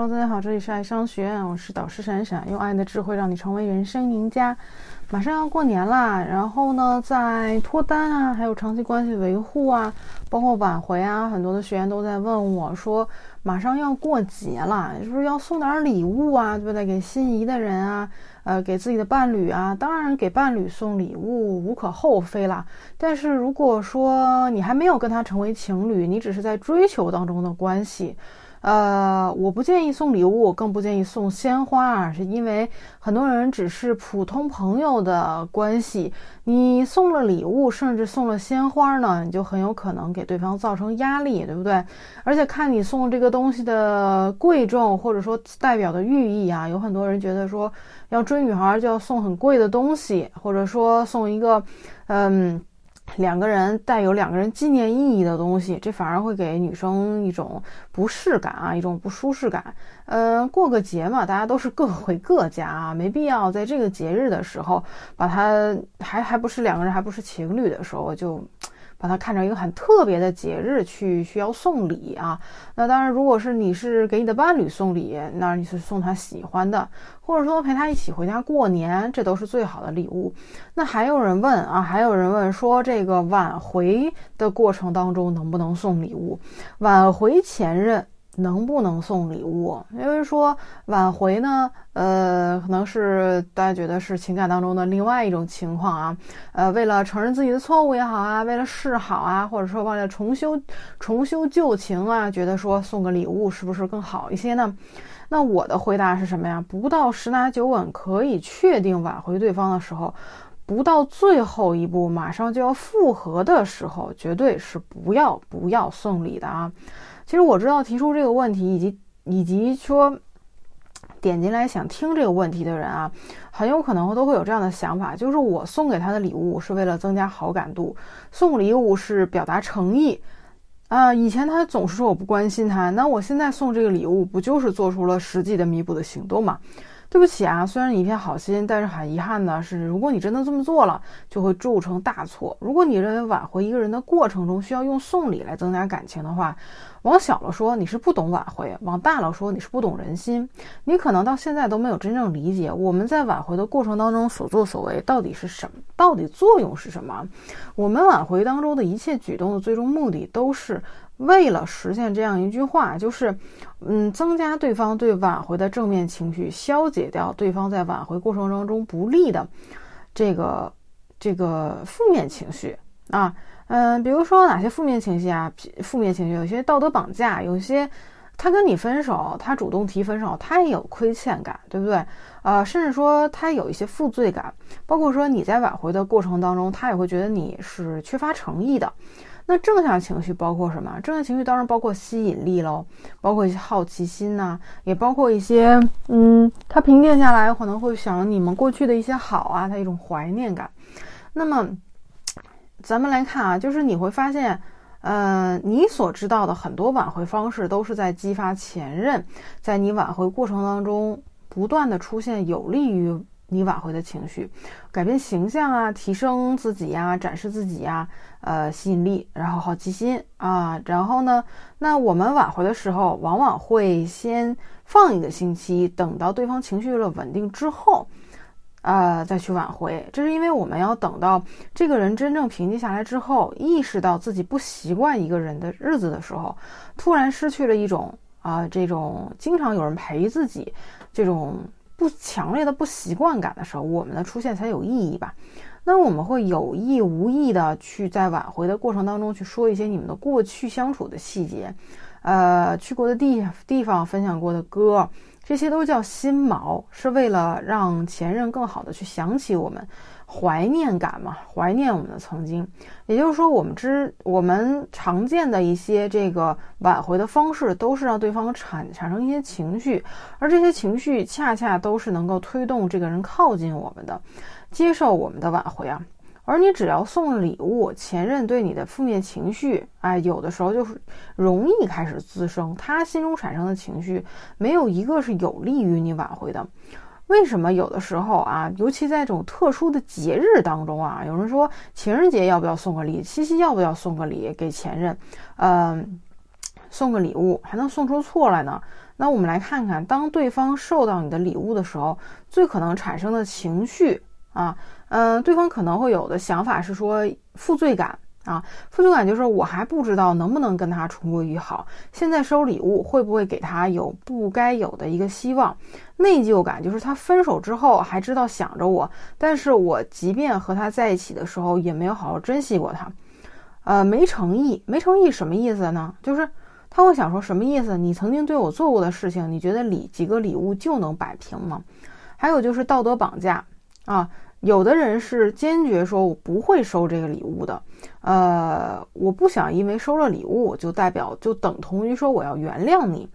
Hello，大家好，这里是爱商学院，我是导师闪闪，用爱的智慧让你成为人生赢家。马上要过年啦，然后呢，在脱单啊，还有长期关系维护啊，包括挽回啊，很多的学员都在问我说，马上要过节了，是不是要送点礼物啊？对不对？给心仪的人啊，呃，给自己的伴侣啊，当然给伴侣送礼物无可厚非啦。但是如果说你还没有跟他成为情侣，你只是在追求当中的关系。呃，我不建议送礼物，更不建议送鲜花，是因为很多人只是普通朋友的关系，你送了礼物，甚至送了鲜花呢，你就很有可能给对方造成压力，对不对？而且看你送这个东西的贵重，或者说代表的寓意啊，有很多人觉得说要追女孩就要送很贵的东西，或者说送一个，嗯。两个人带有两个人纪念意义的东西，这反而会给女生一种不适感啊，一种不舒适感。嗯，过个节嘛，大家都是各回各家啊，没必要在这个节日的时候把它还还不是两个人还不是情侣的时候就。把它看成一个很特别的节日去需要送礼啊，那当然，如果是你是给你的伴侣送礼，那你是送他喜欢的，或者说陪他一起回家过年，这都是最好的礼物。那还有人问啊，还有人问说这个挽回的过程当中能不能送礼物？挽回前任。能不能送礼物？因为说挽回呢，呃，可能是大家觉得是情感当中的另外一种情况啊，呃，为了承认自己的错误也好啊，为了示好啊，或者说为了重修重修旧情啊，觉得说送个礼物是不是更好一些呢？那我的回答是什么呀？不到十拿九稳可以确定挽回对方的时候，不到最后一步马上就要复合的时候，绝对是不要不要送礼的啊。其实我知道提出这个问题，以及以及说点进来想听这个问题的人啊，很有可能都会有这样的想法，就是我送给他的礼物是为了增加好感度，送礼物是表达诚意啊。以前他总是说我不关心他，那我现在送这个礼物，不就是做出了实际的弥补的行动吗？对不起啊，虽然你一片好心，但是很遗憾的是，如果你真的这么做了，就会铸成大错。如果你认为挽回一个人的过程中需要用送礼来增加感情的话，往小了说你是不懂挽回，往大了说你是不懂人心。你可能到现在都没有真正理解我们在挽回的过程当中所作所为到底是什么，到底作用是什么。我们挽回当中的一切举动的最终目的都是。为了实现这样一句话，就是，嗯，增加对方对挽回的正面情绪，消解掉对方在挽回过程当中不利的这个这个负面情绪啊，嗯，比如说哪些负面情绪啊？负面情绪有些道德绑架，有些他跟你分手，他主动提分手，他也有亏欠感，对不对？呃，甚至说他有一些负罪感，包括说你在挽回的过程当中，他也会觉得你是缺乏诚意的。那正向情绪包括什么？正向情绪当然包括吸引力喽，包括一些好奇心呐，也包括一些，嗯，他平静下来可能会想你们过去的一些好啊，他一种怀念感。那么，咱们来看啊，就是你会发现，呃，你所知道的很多挽回方式都是在激发前任，在你挽回过程当中不断的出现有利于。你挽回的情绪，改变形象啊，提升自己呀，展示自己呀，呃，吸引力，然后好奇心啊，然后呢，那我们挽回的时候，往往会先放一个星期，等到对方情绪了稳定之后，呃，再去挽回。这是因为我们要等到这个人真正平静下来之后，意识到自己不习惯一个人的日子的时候，突然失去了一种啊，这种经常有人陪自己这种。不强烈的不习惯感的时候，我们的出现才有意义吧？那我们会有意无意的去在挽回的过程当中去说一些你们的过去相处的细节，呃，去过的地地方，分享过的歌，这些都叫心锚，是为了让前任更好的去想起我们。怀念感嘛，怀念我们的曾经，也就是说，我们之我们常见的一些这个挽回的方式，都是让对方产产生一些情绪，而这些情绪恰恰都是能够推动这个人靠近我们的，接受我们的挽回啊。而你只要送礼物，前任对你的负面情绪，哎，有的时候就是容易开始滋生，他心中产生的情绪，没有一个是有利于你挽回的。为什么有的时候啊，尤其在这种特殊的节日当中啊，有人说情人节要不要送个礼，七夕要不要送个礼给前任，嗯，送个礼物还能送出错来呢？那我们来看看，当对方收到你的礼物的时候，最可能产生的情绪啊，嗯，对方可能会有的想法是说负罪感啊，负疚感就是我还不知道能不能跟他重归于好，现在收礼物会不会给他有不该有的一个希望？内疚感就是他分手之后还知道想着我，但是我即便和他在一起的时候也没有好好珍惜过他，呃，没诚意，没诚意什么意思呢？就是。他会想说什么意思？你曾经对我做过的事情，你觉得礼几个礼物就能摆平吗？还有就是道德绑架啊，有的人是坚决说我不会收这个礼物的，呃，我不想因为收了礼物就代表就等同于说我要原谅你。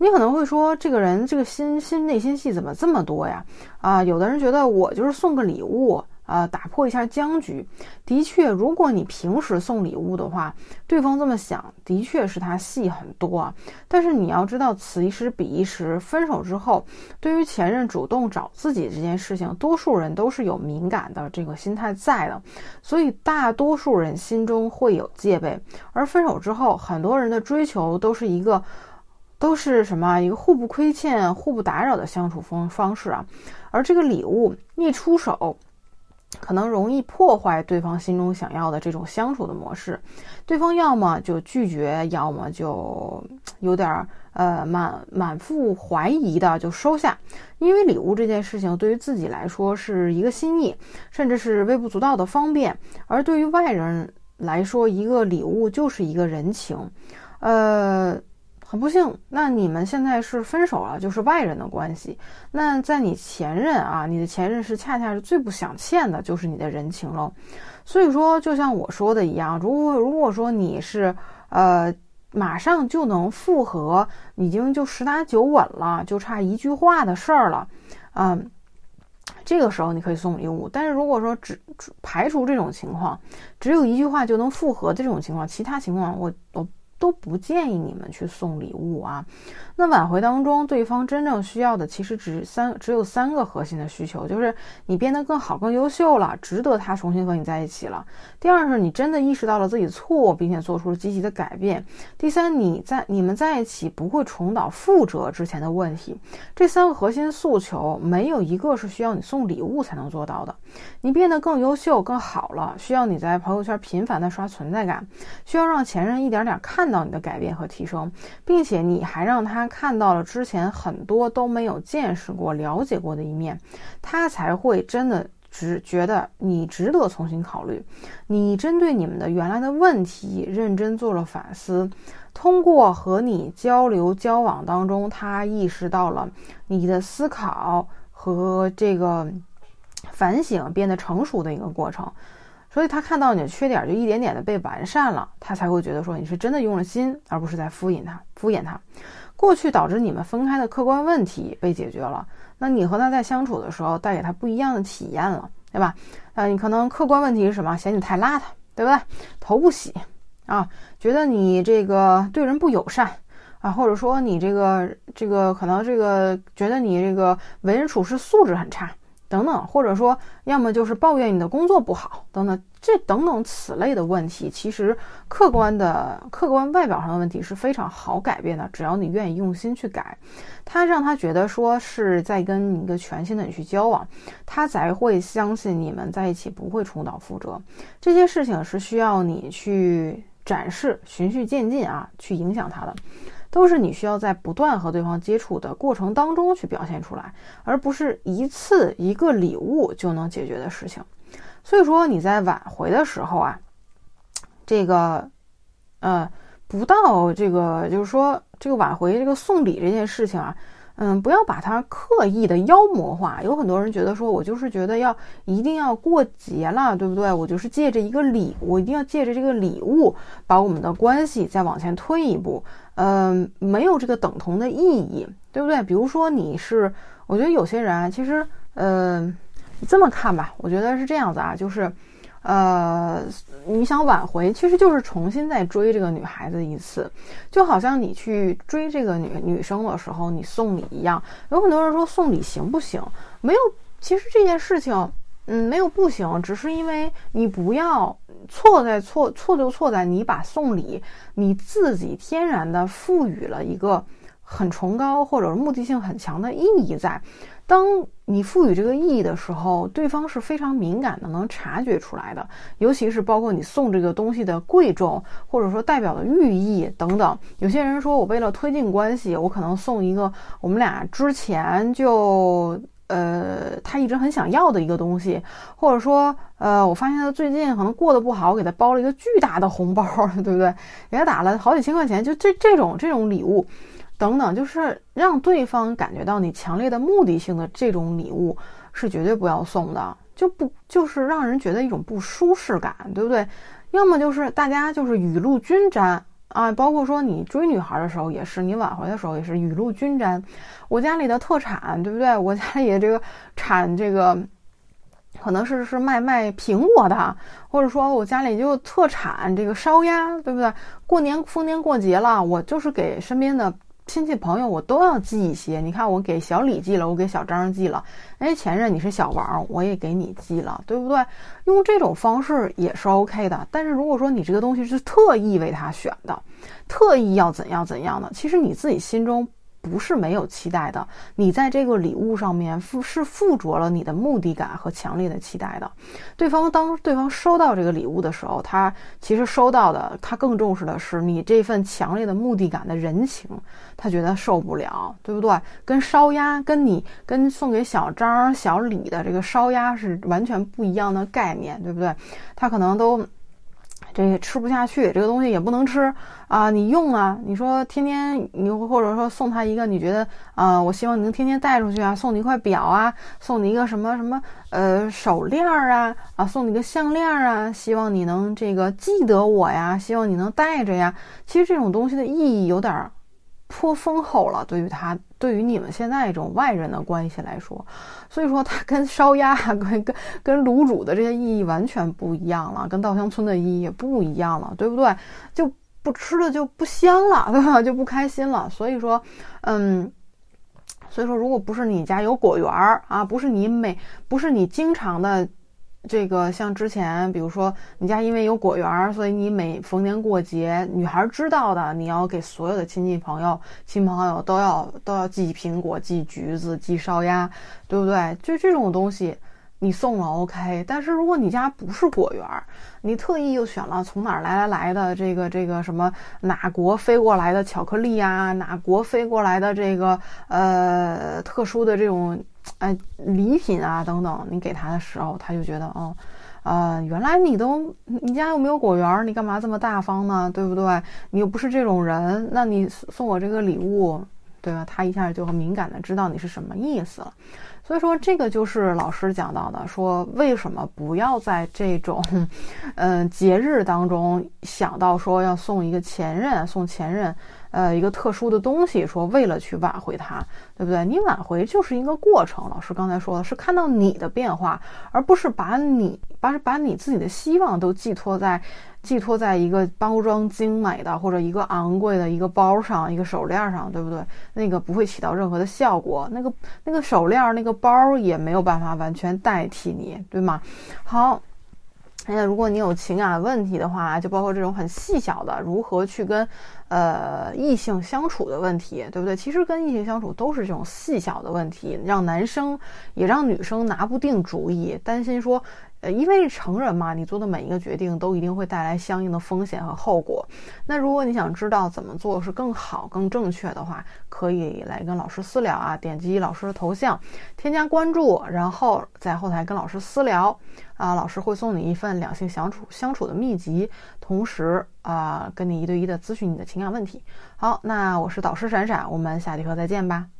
你可能会说这个人这个心心内心戏怎么这么多呀？啊，有的人觉得我就是送个礼物。呃，打破一下僵局，的确，如果你平时送礼物的话，对方这么想，的确是他戏很多啊。但是你要知道，此一时彼一时，分手之后，对于前任主动找自己这件事情，多数人都是有敏感的这个心态在的，所以大多数人心中会有戒备。而分手之后，很多人的追求都是一个，都是什么？一个互不亏欠、互不打扰的相处方方式啊。而这个礼物一出手。可能容易破坏对方心中想要的这种相处的模式，对方要么就拒绝，要么就有点儿呃满满腹怀疑的就收下。因为礼物这件事情对于自己来说是一个心意，甚至是微不足道的方便，而对于外人来说，一个礼物就是一个人情，呃。很不幸，那你们现在是分手了，就是外人的关系。那在你前任啊，你的前任是恰恰是最不想欠的，就是你的人情喽。所以说，就像我说的一样，如果如果说你是呃马上就能复合，已经就十拿九稳了，就差一句话的事儿了，嗯，这个时候你可以送礼物。但是如果说只排除这种情况，只有一句话就能复合的这种情况，其他情况我我。都不建议你们去送礼物啊。那挽回当中，对方真正需要的其实只三只有三个核心的需求，就是你变得更好、更优秀了，值得他重新和你在一起了。第二是你真的意识到了自己错误，并且做出了积极的改变。第三，你在你们在一起不会重蹈覆辙之前的问题。这三个核心诉求没有一个是需要你送礼物才能做到的。你变得更优秀、更好了，需要你在朋友圈频繁的刷存在感，需要让前任一点点看看到你的改变和提升，并且你还让他。看到了之前很多都没有见识过、了解过的一面，他才会真的值觉得你值得重新考虑。你针对你们的原来的问题认真做了反思，通过和你交流交往当中，他意识到了你的思考和这个反省变得成熟的一个过程，所以他看到你的缺点就一点点的被完善了，他才会觉得说你是真的用了心，而不是在敷衍他、敷衍他。过去导致你们分开的客观问题被解决了，那你和他在相处的时候带给他不一样的体验了，对吧？呃，你可能客观问题是什么？嫌你太邋遢，对不对？头不洗啊，觉得你这个对人不友善啊，或者说你这个这个可能这个觉得你这个为人处事素质很差。等等，或者说，要么就是抱怨你的工作不好，等等，这等等此类的问题，其实客观的、客观外表上的问题是非常好改变的，只要你愿意用心去改，他让他觉得说是在跟一个全新的你去交往，他才会相信你们在一起不会重蹈覆辙。这些事情是需要你去展示、循序渐进啊，去影响他的。都是你需要在不断和对方接触的过程当中去表现出来，而不是一次一个礼物就能解决的事情。所以说你在挽回的时候啊，这个，呃，不到这个，就是说这个挽回这个送礼这件事情啊。嗯，不要把它刻意的妖魔化。有很多人觉得说，我就是觉得要一定要过节了，对不对？我就是借着一个礼，我一定要借着这个礼物，把我们的关系再往前推一步。嗯，没有这个等同的意义，对不对？比如说你是，我觉得有些人啊，其实，嗯，这么看吧，我觉得是这样子啊，就是。呃，你想挽回，其实就是重新再追这个女孩子一次，就好像你去追这个女女生的时候，你送礼一样。有很多人说送礼行不行？没有，其实这件事情，嗯，没有不行，只是因为你不要错在错错就错在你把送礼你自己天然的赋予了一个。很崇高或者目的性很强的意义在。当你赋予这个意义的时候，对方是非常敏感的，能察觉出来的。尤其是包括你送这个东西的贵重，或者说代表的寓意等等。有些人说我为了推进关系，我可能送一个我们俩之前就呃他一直很想要的一个东西，或者说呃我发现他最近可能过得不好，我给他包了一个巨大的红包，对不对？给他打了好几千块钱，就这这种这种礼物。等等，就是让对方感觉到你强烈的目的性的这种礼物是绝对不要送的，就不就是让人觉得一种不舒适感，对不对？要么就是大家就是雨露均沾啊，包括说你追女孩的时候也是，你挽回的时候也是雨露均沾。我家里的特产，对不对？我家里的这个产这个，可能是是卖卖苹果的，或者说我家里就特产这个烧鸭，对不对？过年逢年过节了，我就是给身边的。亲戚朋友我都要寄一些，你看我给小李寄了，我给小张寄了，哎，前任你是小王，我也给你寄了，对不对？用这种方式也是 OK 的。但是如果说你这个东西是特意为他选的，特意要怎样怎样的，其实你自己心中。不是没有期待的，你在这个礼物上面附是附着了你的目的感和强烈的期待的。对方当对方收到这个礼物的时候，他其实收到的，他更重视的是你这份强烈的目的感的人情，他觉得受不了，对不对？跟烧鸭，跟你跟送给小张、小李的这个烧鸭是完全不一样的概念，对不对？他可能都。这吃不下去，这个东西也不能吃啊！你用啊，你说天天你或者说送他一个，你觉得啊，我希望你能天天带出去啊，送你一块表啊，送你一个什么什么呃手链啊啊，送你个项链啊，希望你能这个记得我呀，希望你能带着呀。其实这种东西的意义有点颇丰厚了，对于他。对于你们现在这种外人的关系来说，所以说它 跟烧鸭、跟跟跟卤煮的这些意义完全不一样了，跟稻香村的意义也不一样了，对不对？就不吃了就不香了，对吧？就不开心了。所以说，嗯，所以说，如果不是你家有果园儿啊，不是你每不是你经常的。这个像之前，比如说你家因为有果园，所以你每逢年过节，女孩知道的，你要给所有的亲戚朋友、亲朋友都要都要寄苹果、寄橘子、寄烧鸭，对不对？就这种东西，你送了 OK。但是如果你家不是果园，你特意又选了从哪儿来来来的这个这个什么哪国飞过来的巧克力啊，哪国飞过来的这个呃特殊的这种。哎，礼品啊，等等，你给他的时候，他就觉得，哦，呃，原来你都，你家又没有果园，你干嘛这么大方呢？对不对？你又不是这种人，那你送我这个礼物，对吧？他一下就很敏感的知道你是什么意思了。所以说，这个就是老师讲到的，说为什么不要在这种，嗯，节日当中想到说要送一个前任，送前任。呃，一个特殊的东西，说为了去挽回他，对不对？你挽回就是一个过程。老师刚才说的是看到你的变化，而不是把你把把你自己的希望都寄托在寄托在一个包装精美的或者一个昂贵的一个包上、一个手链上，对不对？那个不会起到任何的效果。那个那个手链、那个包也没有办法完全代替你，对吗？好。那如果你有情感问题的话，就包括这种很细小的，如何去跟呃异性相处的问题，对不对？其实跟异性相处都是这种细小的问题，让男生也让女生拿不定主意，担心说。呃，因为成人嘛，你做的每一个决定都一定会带来相应的风险和后果。那如果你想知道怎么做是更好、更正确的话，可以来跟老师私聊啊，点击老师的头像，添加关注，然后在后台跟老师私聊啊，老师会送你一份两性相处相处的秘籍，同时啊，跟你一对一的咨询你的情感问题。好，那我是导师闪闪，我们下节课再见吧。